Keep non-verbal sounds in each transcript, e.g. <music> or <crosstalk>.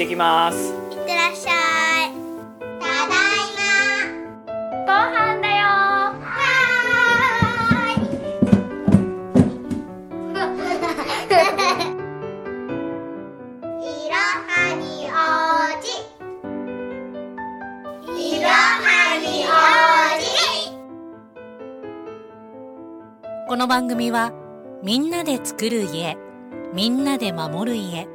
ってきます。いってらっしゃい。ただいま。ご飯だよはー。いいろはにおじ。いろはにおじ。この番組はみんなで作る家みんなで守る家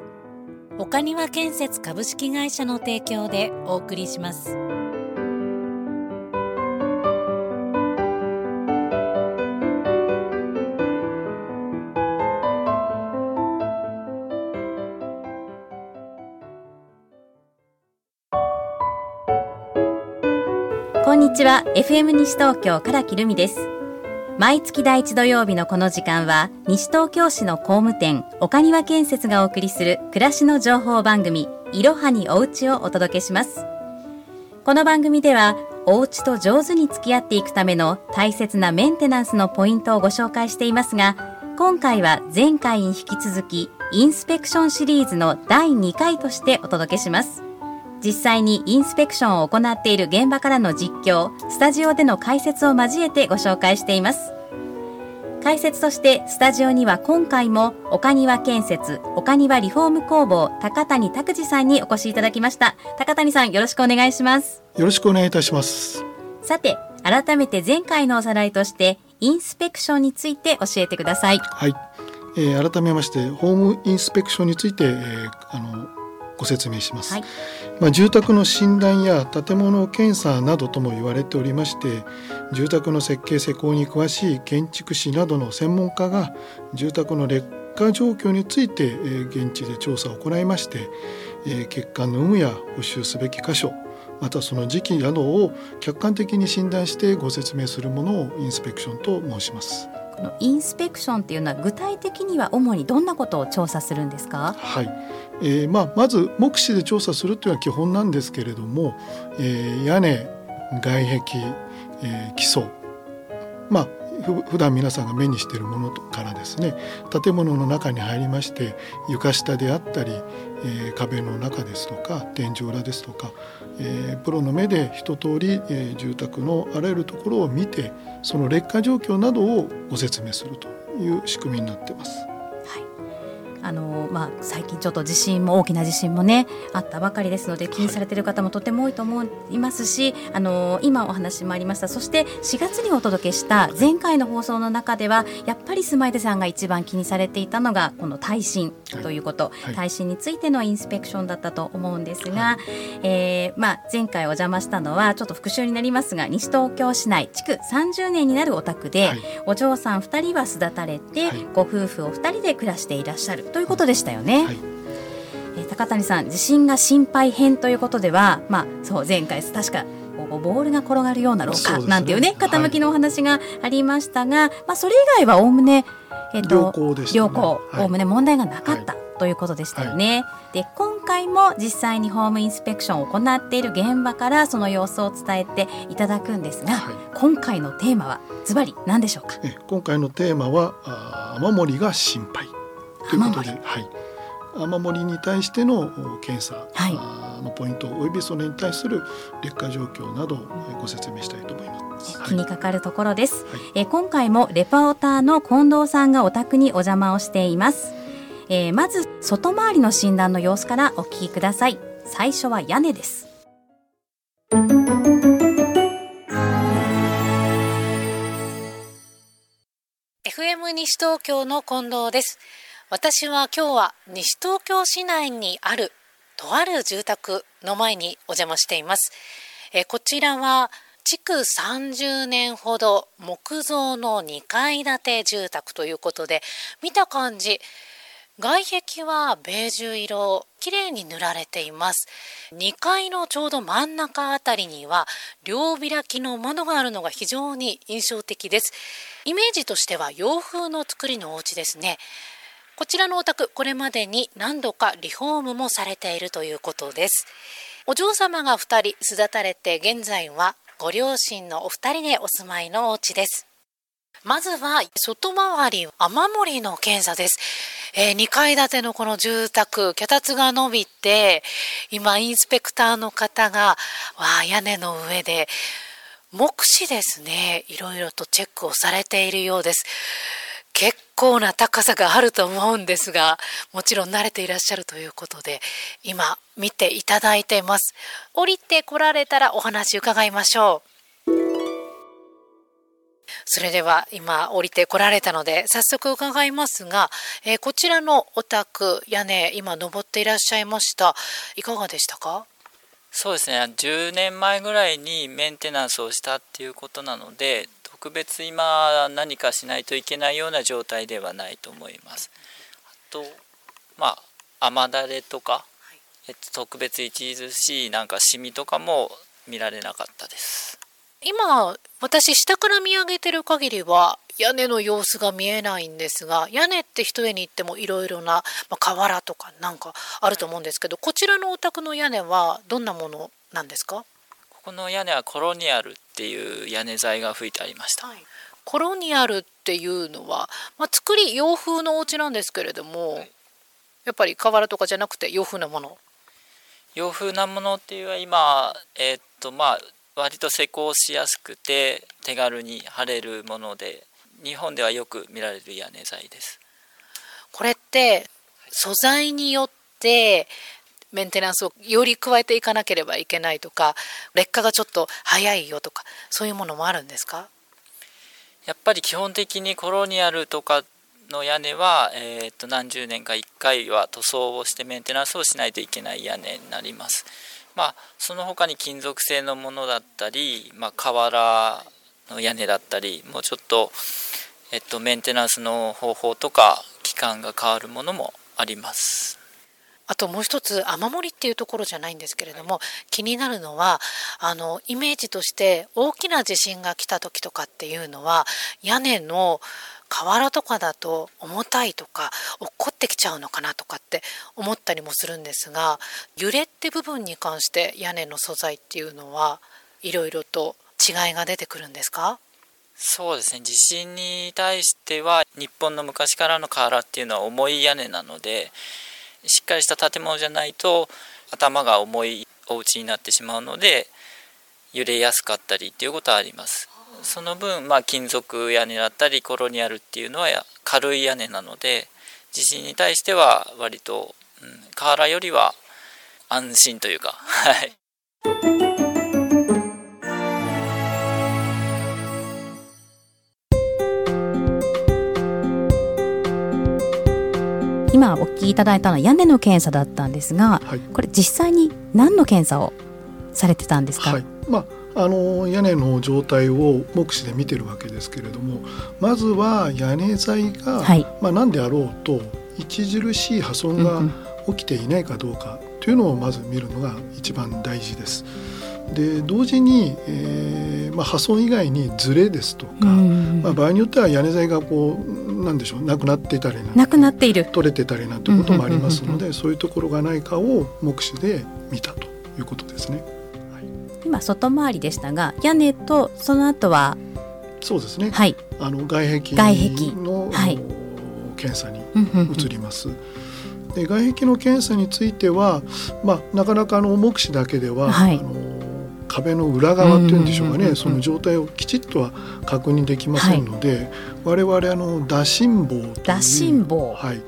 岡庭建設株式会社の提供でお送りします。こんにちは。FM 西東京からきるみです。毎月第一土曜日のこの時間は西東京市の工務店岡庭建設がお送りする暮らしの情報番組いろはにおうちをお届けします。この番組ではお家と上手に付き合っていくための大切なメンテナンスのポイントをご紹介していますが今回は前回に引き続きインスペクションシリーズの第2回としてお届けします。実際にインスペクションを行っている現場からの実況スタジオでの解説を交えてご紹介しています。解説としてスタジオには今回も岡庭建設岡庭リフォーム工房高谷拓司さんにお越しいただきました。高谷さんよろしくお願いします。よろしくお願いいたします。さて改めて前回のおさらいとしてインスペクションについて教えてください。はい、えー改めましてホームインスペクションについて、えーあのご説明します。はいまあ住宅の診断や建物検査などとも言われておりまして、住宅の設計施工に詳しい建築士などの専門家が住宅の劣化状況について、えー現地で調査を行いまして、えー欠陥の有無や補修すべき箇所またその時期などを客観的に診断してご説明するものをインスペクションと申します。このインスペクションっていうのは具体的には主にどんなことを調査するんですか？はい、えーまあ、まず目視で調査するというのは基本なんですけれども、えー屋根外壁、えー基礎。まあ普段皆さんが目にしているものからですね建物の中に入りまして床下であったり、えー壁の中ですとか天井裏ですとか、えープロの目で一通り、えー住宅のあらゆるところを見てその劣化状況などをご説明するという仕組みになってます。あのまあ、最近ちょっと地震も大きな地震もねあったばかりですので気にされている方もとても多いと思いますし、あの今お話もありました。そして4月にお届けした前回の放送の中ではやっぱりスマイルさんが一番気にされていたのがこの耐震ということ、はい。耐震についてのインスペクションだったと思うんですが、えーまあ、前回お邪魔したのはちょっと復習になりますが西東京市内築30年になるお宅で、はい。お嬢さん2人は巣立たれて、はい。ご夫婦お二人で暮らしていらっしゃるということでしたよね。はい。えー高谷さん地震が心配編ということでは、まあ、そう前回確かボールが転がるような廊下なんていうね傾きのお話がありましたが、まあ、それ以外はおおむね、えー良好でしたね。良好はい。おおむね問題がなかった、ということでしたよね。で今回も実際にホームインスペクションを行っている現場からその様子を伝えていただくんですが、はい。今回のテーマはズバリ何でしょうか？え今回のテーマは雨漏りが心配ということで、雨はい、雨漏りに対してのお検査、のポイントおよびそれに対する劣化状況などご説明したいと思います。気にかかるところです、はい。えー今回もレポーターの近藤さんがお宅にお邪魔をしています、えーまず外回りの診断の様子からお聞きください。最初は屋根です。FM 西東京の近藤です私は今日は西東京市内にあるとある住宅の前にお邪魔しています。えこちらは築30年ほど木造の2階建て住宅ということで見た感じ外壁はベージュ色綺麗に塗られています。2階のちょうど真ん中あたりには両開きの窓があるのが非常に印象的です。イメージとしては洋風の作りのお家ですね。こちらのお宅これまでに何度かリフォームもされているということですお嬢様が2人巣立たれて現在はご両親のお二人でお住まいのお家ですまずは外回り雨漏りの検査です。えー、2階建てのこの住宅、脚立が伸びて、今インスペクターの方が、わ屋根の上で、目視ですね、いろいろとチェックをされているようです。結構な高さがあると思うんですが、もちろん慣れていらっしゃるということで、今見ていただいています。降りてこられたらお話伺いましょう。それでは今降りてこられたので早速伺いますが、えー、こちらのお宅屋根今登っていらっしゃいましたいかがでしたか？そうですね10年前ぐらいにメンテナンスをしたっていうことなので特別今何かしないといけないような状態ではないと思います。あとまあ雨だれとか、はい、えっと、特別著しいなんかシミとかも見られなかったです。今私下から見上げてる限りは屋根の様子が見えないんですが屋根って一重に行ってもいろいろな、まあ、瓦とかなんかあると思うんですけどこちらのお宅の屋根はどんなものなんですか？ここの屋根はコロニアルっていう屋根材が吹いてありました、はい、コロニアルっていうのは、まあ、作り洋風のお家なんですけれども、はい、やっぱり瓦とかじゃなくて洋風なもの？洋風なものっていうのは今えー、っとまあ割と施工しやすくて手軽に貼れるもので日本ではよく見られる屋根材です。これって素材によってメンテナンスをより加えていかなければいけないとか劣化がちょっと早いよとかそういうものもあるんですか？やっぱり基本的にコロニアルとかの屋根は、えー、と何十年か1回は塗装をしてメンテナンスをしないといけない屋根になります。まあ、その他に金属製のものだったり、まあ、瓦の屋根だったりもうちょっと、えっと、メンテナンスの方法とか期間が変わるものもあります。あともう一つ雨漏りっていうところじゃないんですけれども、はい、気になるのはあのイメージとして大きな地震が来た時とかっていうのは屋根の瓦とかだと重たいとか落っこってきちゃうのかなとかって思ったりもするんですが揺れって部分に関して屋根の素材っていうのはいろいろと違いが出てくるんですか？そうですね。地震に対しては日本の昔からの瓦っていうのは重い屋根なのでしっかりした建物じゃないと頭が重いお家になってしまうので揺れやすかったりっていうことはあります。その分、まあ、金属屋根だったりコロニアルっていうのは軽い屋根なので地震に対しては割と、うん、瓦よりは安心というかはい。今お聞きいただいたのは屋根の検査だったんですが、はい、これ実際に何の検査をされてたんですか、はい、まああの屋根の状態を目視で見てるわけですけれどもまずは屋根材が、はい、まあ、何であろうと著しい破損が起きていないかどうかというのをまず見るのが一番大事です。で同時に、えーまあ、破損以外にズレですとか、まあ、場合によっては屋根材がこうなんでしょうなくなっていたりなくなっている。取れてたりなんてこともありますのでそういうところがないかを目視で見たということですね。今外回りでしたが屋根とその後はそうですね、はい、あの外壁のはい、検査に移ります。で外壁の検査については、まあ、なかなかあの目視だけでは、はい、あの壁の裏側っていうんでしょうかね、その状態をきちっとは確認できませんので、はい、我々あの打診棒打診棒、はい、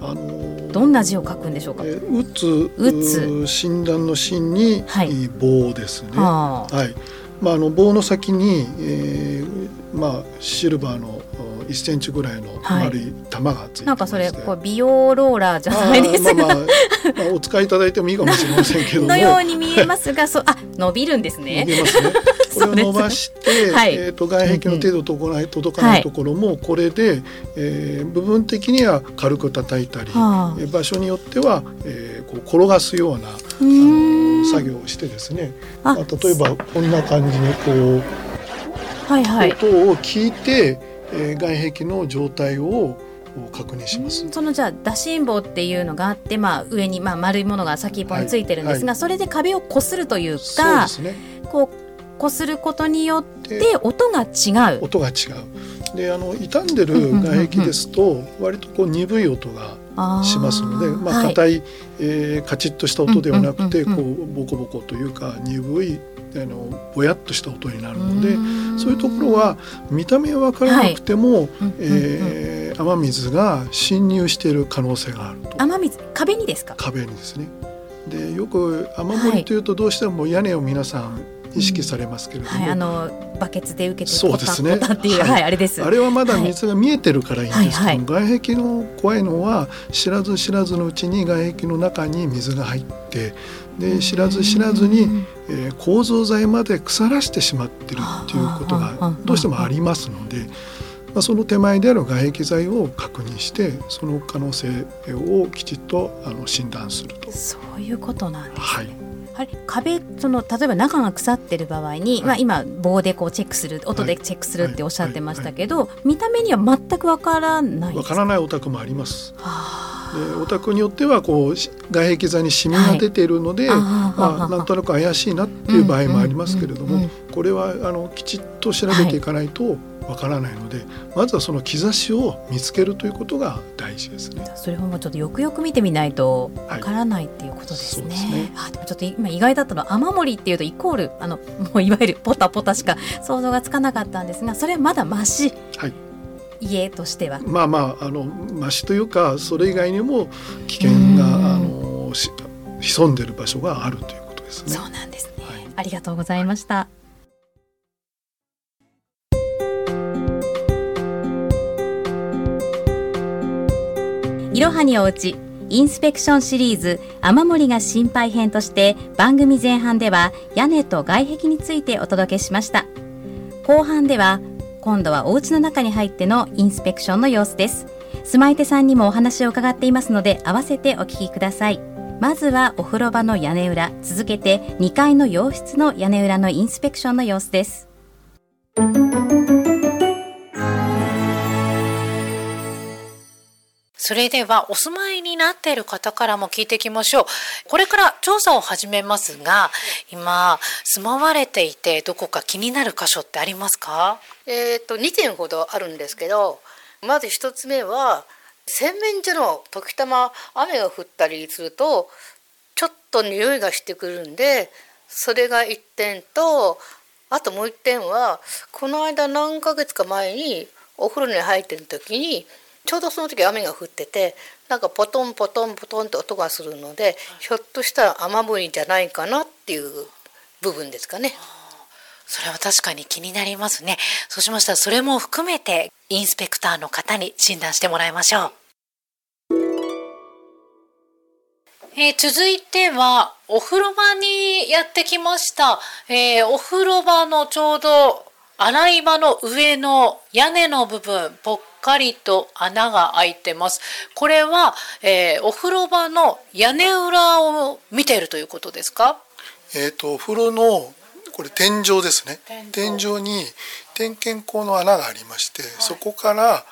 あのどんな字を書くんでしょうか？えー、打つ打つ。診断の診に、はい、棒ですね。はい。まああの棒の先に、えー、まあシルバーの1センチぐらいの丸い玉がついて、なんかそれこう美容ローラーじゃないですか。まあまあ、まあ、お使いいただいてもいいかもしれませんけど <laughs> のように見えますが、そうあ伸びるんですね。伸びますね。<laughs> これを伸ばして、はい、えっ、ー、と外壁の程度届かない届かないところもこれで、はい、えー、部分的には軽く叩いたり、はあ、場所によっては、えー、こう転がすようなあの作業をしてですね。あ、まあ、例えばこんな感じにこう。はいはい、音を聞いて、えー、外壁の状態を確認します。そのじゃあ打診棒っていうのがあって、まあ、上にまあ丸いものが先っぽについてるんですが、はい。はい、それで壁をこするというか、ね、こうこすることによって音が違う。音が違う。であの傷んでる外壁ですと割とこう鈍い音がしますので、まあ硬い、はい、えー、カチッとした音ではなくて、こうボコボコというか鈍いあのぼやっとした音になるのでそういうところは見た目は分からなくても、はい、えー、雨水が侵入している可能性があると。雨水壁にですか？壁にですね。でよく雨漏りというとどうしても屋根を皆さん意識されますけれども、はい、あのバケツで受けてそうですね。っていう、はい、あれです。あれはまだ水が見えてるからいいんです。けど、外壁の怖いのは知らず知らずのうちに外壁の中に水が入ってで知らず知らずに、えー、構造材まで腐らしてしまってるっていうことがどうしてもありますので。まあ、その手前である外壁剤を確認してその可能性をきちっとあの診断すると。そういうことなんですね、はいあれ壁その例えば中が腐ってる場合に、はい、まあ、今棒でこうチェックする音でチェックするっておっしゃってましたけど、見た目には全くわからないわからないお宅もあります。でお宅によってはこう外壁座にシミが出ているので、はい、まあ、なんとなく怪しいなっていう場合もありますけれども、これはあのきちっと調べていかないと、わからないのでまずはその兆しを見つけるということが大事ですね。それもちょっとよくよく見てみないとわからないっていうことですね。はい、すねあでもちょっと今意外だったのは雨漏りっていうとイコールあの <laughs> もういわゆるポタポタしか想像がつかなかったんですがそれはまだまし。はい家としてはまあまああのましというかそれ以外にも危険があの潜んでる場所があるということですね。そうなんですね、はい、ありがとうございました。いろはにおうちインスペクションシリーズ雨漏りが心配編として番組前半では屋根と外壁についてお届けしました。後半では今度はお家の中に入ってのインスペクションの様子です。住まい手さんにもお話を伺っていますので合わせてお聞きください。まずはお風呂場の屋根裏続けて2階の洋室の屋根裏のインスペクションの様子です。それではお住まいになっている方からも聞いていきましょう。これから調査を始めますが、今住まわれていてどこか気になる箇所ってありますか？えっ、ー、と2点ほどあるんですけど、まず1つ目は洗面所の時たま雨が降ったりするとちょっと匂いがしてくるんで、それが1点と、あともう1点はこの間何ヶ月か前にお風呂に入ってる時にちょうどその時雨が降っててなんかポトンポトンポトンって音がするのでひょっとしたら雨漏りじゃないかなっていう部分ですかね。それは確かに気になりますね。そうしましたらそれも含めてインスペクターの方に診断してもらいましょう。えー、続いてはお風呂場にやってきました、えー、お風呂場のちょうど洗い場の上の屋根の部分ぽっかりと穴が開いてます。これは、えー、お風呂場の屋根裏を見ているということですか？えっ、ー、とお風呂のこれ天井ですね。天井。に点検口の穴がありまして、はい、そこから、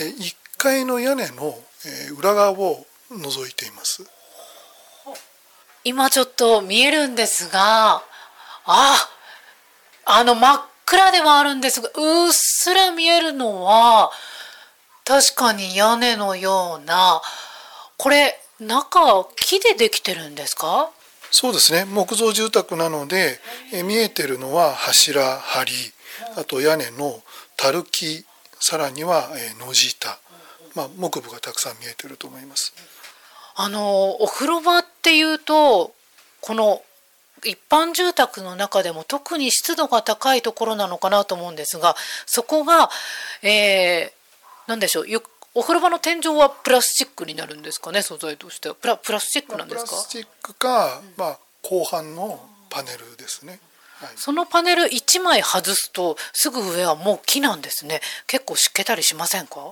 えー、1階の屋根の、えー、裏側を覗いています。今ちょっと見えるんですがああの真っ暗ではあるんですがうっすら見えるのは確かに屋根のようなこれ中木でできてるんですか？そうですね。木造住宅なのでえ見えてるのは柱梁あと屋根の樽木さらにはえ野地板、まあ、木部がたくさん見えてると思います。あのお風呂場っていうとこの一般住宅の中でも特に湿度が高いところなのかなと思うんですがそこが、え何でしょう？お風呂場の天井はプラスチックになるんですかね？素材としては。プラプラスチックなんですか、プラスチックか、まあ、後半のパネルですね、はい、そのパネル1枚外すとすぐ上はもう木なんですね。結構湿気たりしませんか？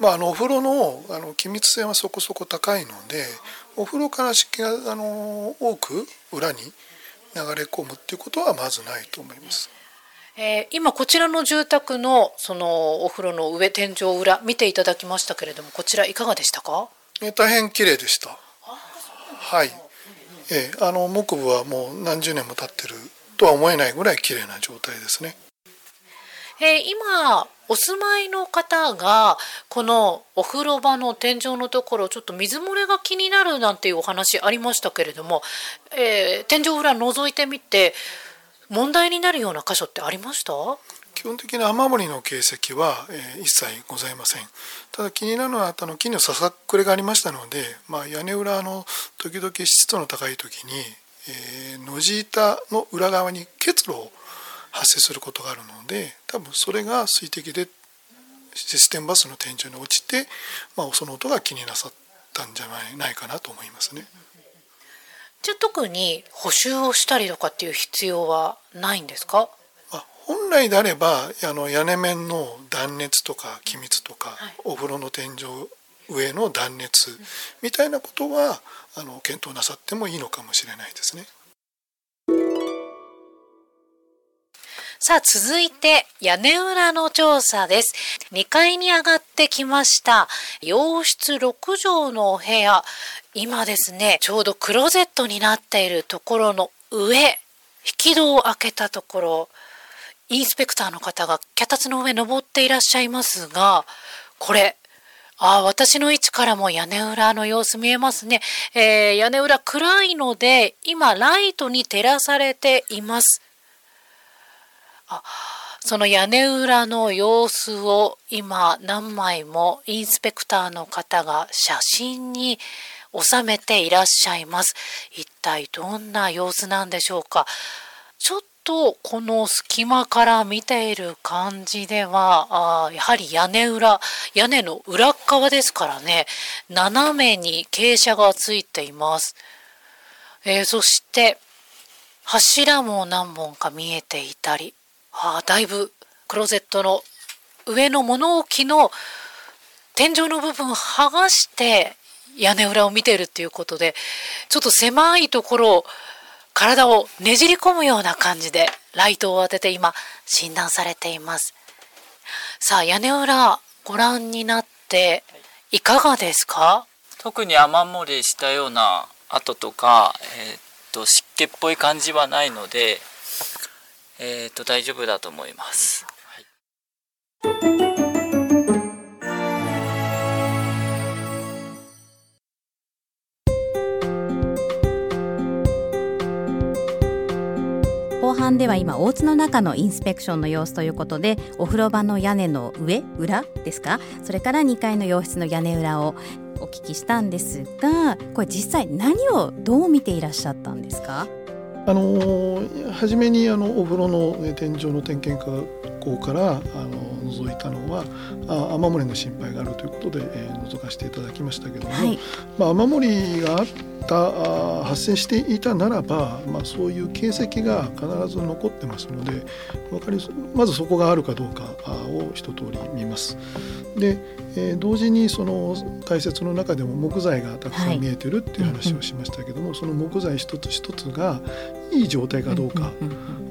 まあ、あのお風呂のあの気密性はそこそこ高いのでお風呂から湿気があの多く裏に流れ込むっていうことはまずないと思います。えー、今こちらの住宅のそのお風呂の上天井裏見ていただきましたけれどもこちらいかがでしたか、えー、大変綺麗でした。はい、えー、あの木部はもう何十年も経ってるとは思えないぐらい綺麗な状態ですね。えー、今お住まいの方がこのお風呂場の天井のところちょっと水漏れが気になるなんていうお話ありましたけれども、えー、天井裏覗いてみて問題になるような箇所ってありました？基本的な雨漏りの形跡は、えー、一切ございませんただ気になるのはあの木のささくれがありましたので、まあ、屋根裏の時々湿度の高い時に、えー、野地板の裏側に結露を発生することがあるので多分それが水滴でシステムバスの天井に落ちて、まあ、その音が気になさったんじゃないかなと思いますね。じゃあ特に補修をしたりとかっていう必要はないんですか？本来であればあの屋根面の断熱とか気密とか、はい、お風呂の天井上の断熱みたいなことはあの検討なさってもいいのかもしれないですね。さあ続いて屋根裏の調査です。2階に上がってきました洋室6畳のお部屋今ですねちょうどクローゼットになっているところの上引き戸を開けたところインスペクターの方が脚立の上登っていらっしゃいますがこれあ私の位置からも屋根裏の様子見えますね、えー、屋根裏暗いので今ライトに照らされています。あその屋根裏の様子を今何枚もインスペクターの方が写真に収めていらっしゃいます。一体どんな様子なんでしょうか。ちょっとこの隙間から見ている感じではあやはり屋根裏屋根の裏側ですからね斜めに傾斜がついています、えー、そして柱も何本か見えていたりあだいぶクローゼットの上の物置の天井の部分剥がして屋根裏を見てるっていうことでちょっと狭いところを体をねじり込むような感じでライトを当てて今診断されています。さあ屋根裏ご覧になっていかがですか？特に雨漏りしたような跡とか、えー、っと湿気っぽい感じはないのでえー、と大丈夫だと思います。はい。版では今お家の中のインスペクションの様子ということでお風呂場の屋根の上裏ですか？それから2階の洋室の屋根裏をお聞きしたんですがこれ実際何をどう見ていらっしゃったんですか？あの初めにあのお風呂の天井の点検工からあの覗いたのはあ雨漏りの心配があるということで、えー、覗かせていただきましたけども、はい、まあ、雨漏りがあった発生していたならば、まあ、そういう形跡が必ず残ってますので分かりまずそこがあるかどうかを一通り見ます。でえー、同時にその解説の中でも木材がたくさん見えてるっていう話をしましたけども、はい、その木材一つ一つがいい状態かどうか、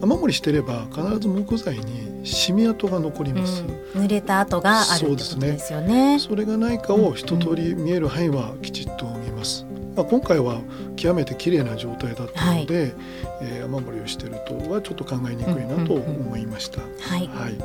雨漏りしてれば必ず木材にシミ跡が残ります、うん、濡れた跡があるですよね。それがないかを一通り見える範囲はきちっと見ます、まあ、今回は極めて綺麗な状態だったので、はい、えー、雨漏りをしてるとはちょっと考えにくいなと思いました、はい、はい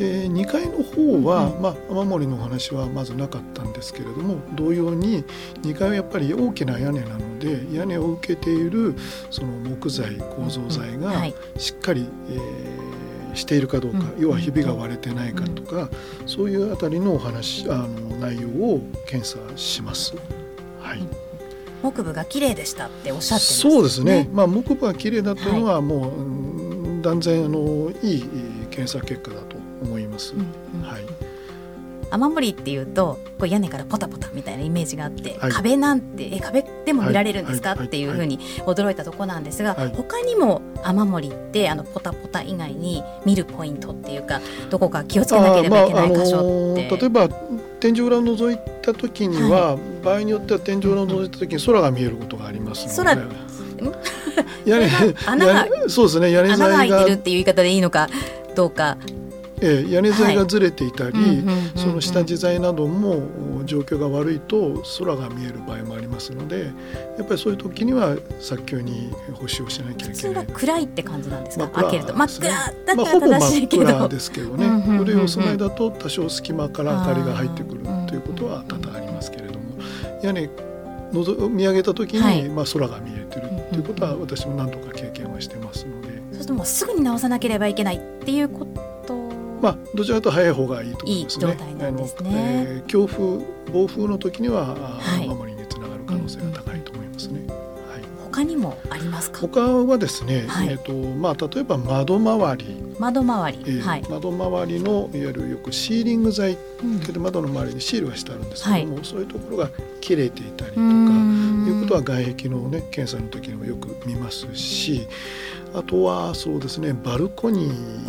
で2階の方は、まあ、雨漏りのお話はまずなかったんですけれども同様に2階はやっぱり大きな屋根なので屋根を受けているその木材構造材がしっかり、えー、しているかどうか、要はひびが割れてないかとか、そういうあたりのお話あの内容を検査します。はい。木部が綺麗でしたっておっしゃって、ね、そうですね。まあ木部が綺麗だというのはもう、はい、断然あのいい検査結果だと思います。うんうん、はい。雨漏りっていうとこう屋根からポタポタみたいなイメージがあって、はい、壁なんてえ壁でも見られるんですか、はい、っていうふうに驚いたとこなんですが、はい、他にも雨漏りってあのポタポタ以外に見るポイントっていうかどこか気をつけなければいけない箇所って、まああのー、例えば天井裏を覗いた時には、場合によっては天井裏を覗いた時に空が見えることがありますので。空屋根穴がそうですね屋根穴が開いてるっていう言い方でいいのかどうかえー屋根材がずれていたり、うんうんうんうん。その下地材なども状況が悪いと空が見える場合もありますのでやっぱりそういう時には早急に補修をしなきゃい普通けな。はい暗いって感じなんですか、開けると。真っ暗だまあ、ほぼったら正しいけど、真っ暗ですけどね。うんうんうんうん。古いお住まいだと多少隙間から明かりが入ってくるということは多々ありますけれども屋根のぞ見上げた時に、はい。まあ、空が見えてるということは私も何度か経験はしてますので、そうするともうすぐに直さなければいけないっていうことまあ、どちらかというと早い方がいいと思いますね。いいなんですね。えー強風暴風の時には、あはい。守りにつながる可能性が高いと思いますね。はい。他にもありますか？他はですね、はい。えっ、とまあ例えば窓周り、窓周り、えーはい、窓周りのいわゆるよくシーリング材う窓の周りにシールがしてあるんですけども、そういうところが切れていたりとかいうことは外壁のね検査の時にもよく見ますしあとはそうですねバルコニー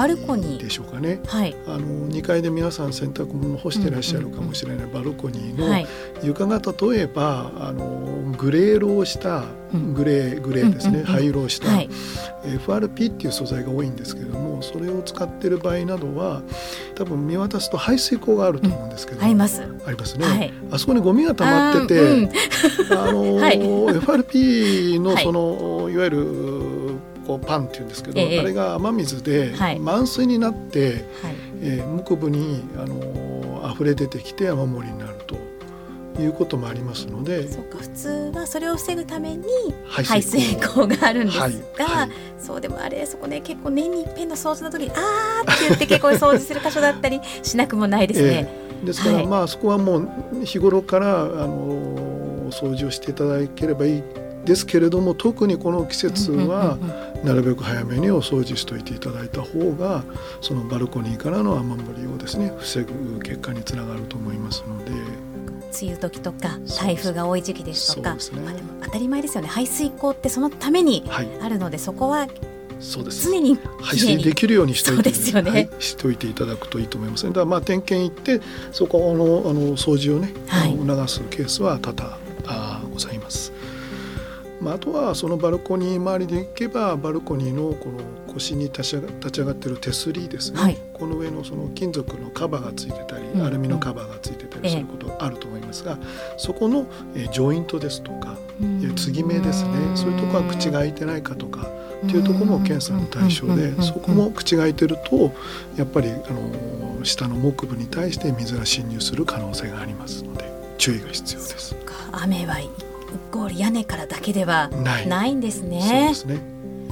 ー。でしょうかね。はい。あの2階で皆さん洗濯物を干してらっしゃるかもしれないバルコニーのはい。床が例えばあのグレー色をしたうん。グレーグレーですね、灰色をした、はい。FRP っていう素材が多いんですけれどもそれを使ってる場合などは多分見渡すと排水口があると思うんですけど、あります。ありますね、はい。あそこにゴミが溜まっててあの、<laughs> はい。FRP のはい。その、い、わゆるこうパンっていうんですけど、ええ。あれが雨水ではい。満水になって、はい。えー、木部にあの溢れ出てきて雨漏りになるということもありますのでそうか普通はそれを防ぐために排排水口があるんですが、はい。はい。そうでもあれそこね結構年に一遍の掃除の時にあーって言って結構掃除する箇所だったりしなくもないですね。ですから、はい。まあそこはもう日頃からあの掃除をしていただければいいですけれども特にこの季節はなるべく早めにお掃除しといていただいた方がそのバルコニーからの雨漏りをですね防ぐ結果につながると思いますので。梅雨時とか台風が多い時期ですとかね。まあ、でも当たり前ですよね。排水口ってそのためにはい。あるのでそこはそうです。常に排水できるようにしておいてね。はい、しておいていただくといいと思います、ね、だからまあ点検行ってそこのあの掃除をね、はい。促すケースは多々あーございます。まあ、あとはそのバルコニー周りで行けばバルコニーのこの腰に立ち上が立ち上がってる手すりですね、はい。この上のその金属のカバーがついてたり、うん。アルミのカバーがついてたええりすることがあると思いますが、そこの、えージョイントですとか、う継ぎ目ですね。そういうところは口が開いてないかとかっていうところも検査の対象でそこも口が開いてるとやっぱりあの下の木部に対して水が侵入する可能性がありますので注意が必要です。雨はイコール屋根からだけではないないんですそうねで。すね、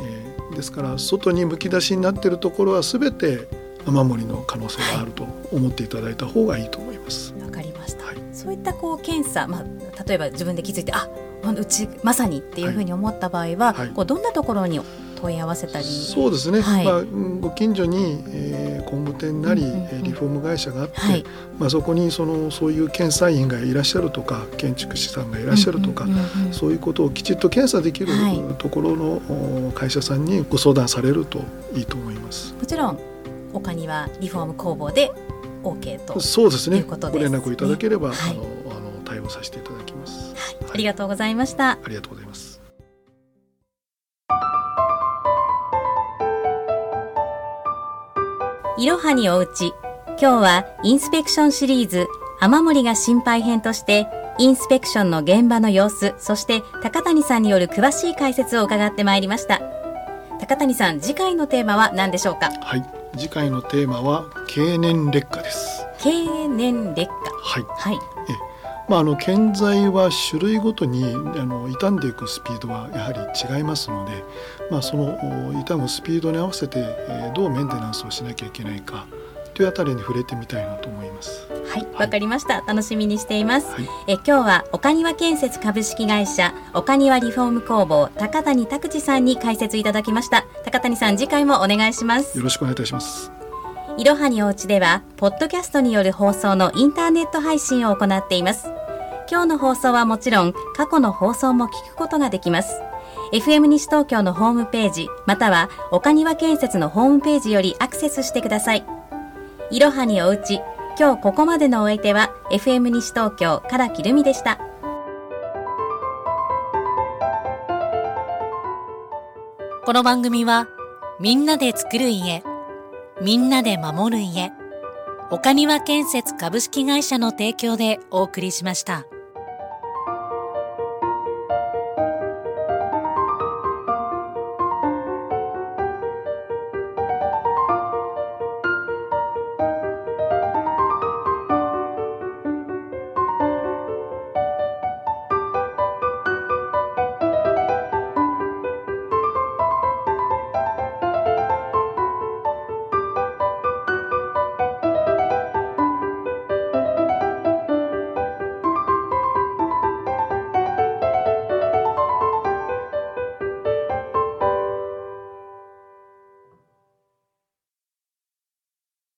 えーですから外にむき出しになっているところは全て雨漏りの可能性があると思っていただいた方がいいと思います。わかりました。はいそういったこう検査、まあ例えば自分で気づいてあうちまさにっていうふうに思った場合は、はいこうどんなところに問い合わせたり。そうですね、はいまあ、うんご近所に、えー工務店なり、うんうんうんえーリフォーム会社があって、はいまあ、そこにそのそういう検査員がいらっしゃるとか建築士さんがいらっしゃるとか、うんうんうんうんそういうことをきちっと検査できるはいところのお会社さんにご相談されるといいと思います。もちろん他にはリフォーム工房で OK と。そうですねということですご連絡いただければ、はいあのあの対応させていただきます。ありがとうございました。ありがとうございます。いろはにおうち。今日はインスペクションシリーズ雨漏りが心配編としてインスペクションの現場の様子、そして高谷さんによる詳しい解説を伺ってまいりました。高谷さん、次回のテーマは何でしょうか？はい、次回のテーマは経年劣化です。経年劣化。はい。はい。まあ、あの建材は種類ごとにあの傷んでいくスピードはやはり違いますので、まあ、そのお傷むスピードに合わせて、えーどうメンテナンスをしなきゃいけないかというあたりに触れてみたいなと思います。はい、わかりました。楽しみにしています。はい、え今日は岡庭建設株式会社岡庭リフォーム工房高谷拓司さんに解説いただきました。高谷さん、次回もお願いしますよ。ろしくお願いいたします。いろはにおうちでは、ポッドキャストによる放送のインターネット配信を行っています。今日の放送はもちろん、過去の放送も聞くことができます。FM 西東京のホームページ、または岡庭建設のホームページよりアクセスしてください。いろはにおうち、今日ここまでのお相手は FM 西東京からきるみでした。この番組はみんなで作る家みんなで守る家岡庭建設株式会社の提供でお送りしました。